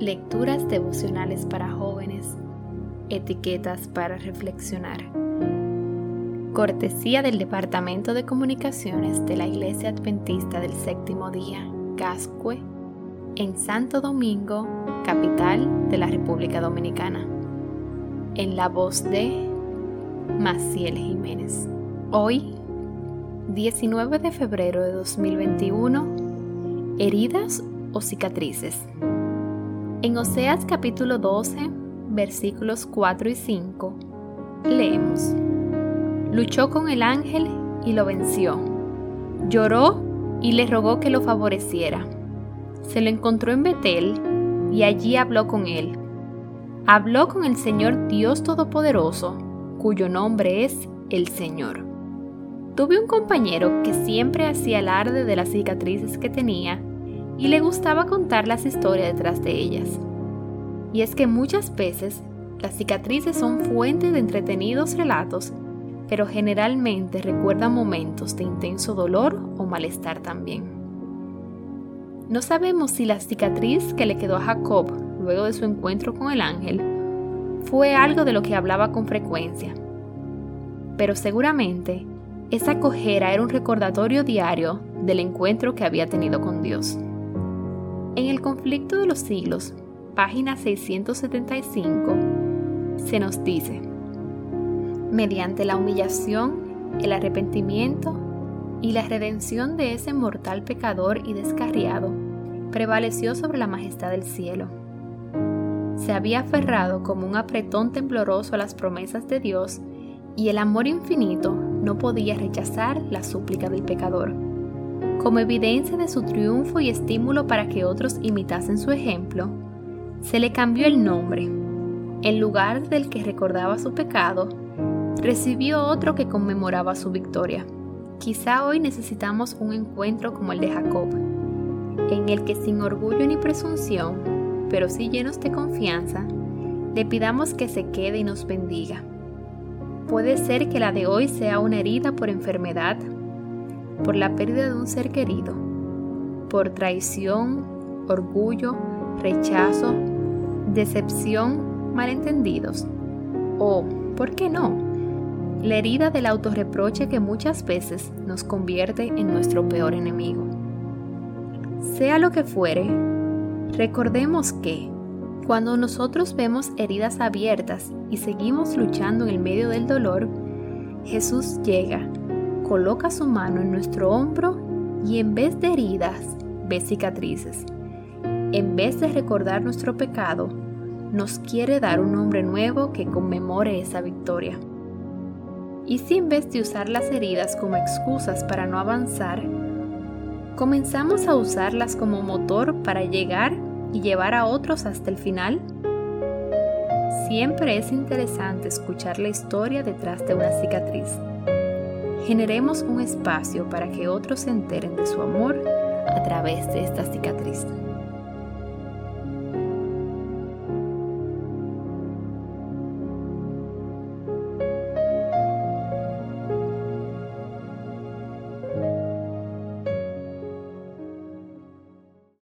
Lecturas devocionales para jóvenes. Etiquetas para reflexionar. Cortesía del Departamento de Comunicaciones de la Iglesia Adventista del Séptimo Día, Cascue, en Santo Domingo, capital de la República Dominicana. En la voz de Maciel Jiménez. Hoy, 19 de febrero de 2021, heridas o cicatrices. En Oseas capítulo 12, versículos 4 y 5, leemos, Luchó con el ángel y lo venció. Lloró y le rogó que lo favoreciera. Se lo encontró en Betel y allí habló con él. Habló con el Señor Dios Todopoderoso, cuyo nombre es el Señor. Tuve un compañero que siempre hacía alarde de las cicatrices que tenía y le gustaba contar las historias detrás de ellas. Y es que muchas veces las cicatrices son fuente de entretenidos relatos, pero generalmente recuerdan momentos de intenso dolor o malestar también. No sabemos si la cicatriz que le quedó a Jacob luego de su encuentro con el ángel fue algo de lo que hablaba con frecuencia, pero seguramente esa cojera era un recordatorio diario del encuentro que había tenido con Dios. En el conflicto de los siglos, página 675, se nos dice, mediante la humillación, el arrepentimiento y la redención de ese mortal pecador y descarriado, prevaleció sobre la majestad del cielo. Se había aferrado como un apretón tembloroso a las promesas de Dios y el amor infinito no podía rechazar la súplica del pecador como evidencia de su triunfo y estímulo para que otros imitasen su ejemplo, se le cambió el nombre. En lugar del que recordaba su pecado, recibió otro que conmemoraba su victoria. Quizá hoy necesitamos un encuentro como el de Jacob, en el que sin orgullo ni presunción, pero sí llenos de confianza, le pidamos que se quede y nos bendiga. Puede ser que la de hoy sea una herida por enfermedad, por la pérdida de un ser querido, por traición, orgullo, rechazo, decepción, malentendidos o, ¿por qué no?, la herida del autorreproche que muchas veces nos convierte en nuestro peor enemigo. Sea lo que fuere, recordemos que cuando nosotros vemos heridas abiertas y seguimos luchando en el medio del dolor, Jesús llega coloca su mano en nuestro hombro y en vez de heridas, ve cicatrices. En vez de recordar nuestro pecado, nos quiere dar un nombre nuevo que conmemore esa victoria. Y si en vez de usar las heridas como excusas para no avanzar, comenzamos a usarlas como motor para llegar y llevar a otros hasta el final? Siempre es interesante escuchar la historia detrás de una cicatriz generemos un espacio para que otros se enteren de su amor a través de esta cicatriz.